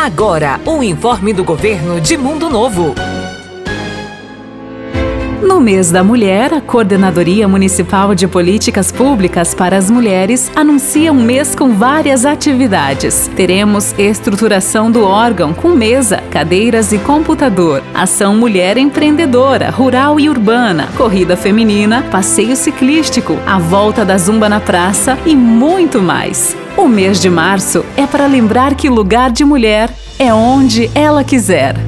Agora, o informe do governo de Mundo Novo. No mês da mulher, a Coordenadoria Municipal de Políticas Públicas para as Mulheres anuncia um mês com várias atividades. Teremos estruturação do órgão com mesa, cadeiras e computador, ação mulher empreendedora, rural e urbana, corrida feminina, passeio ciclístico, a volta da zumba na praça e muito mais. O mês de março é para lembrar que lugar de mulher é onde ela quiser.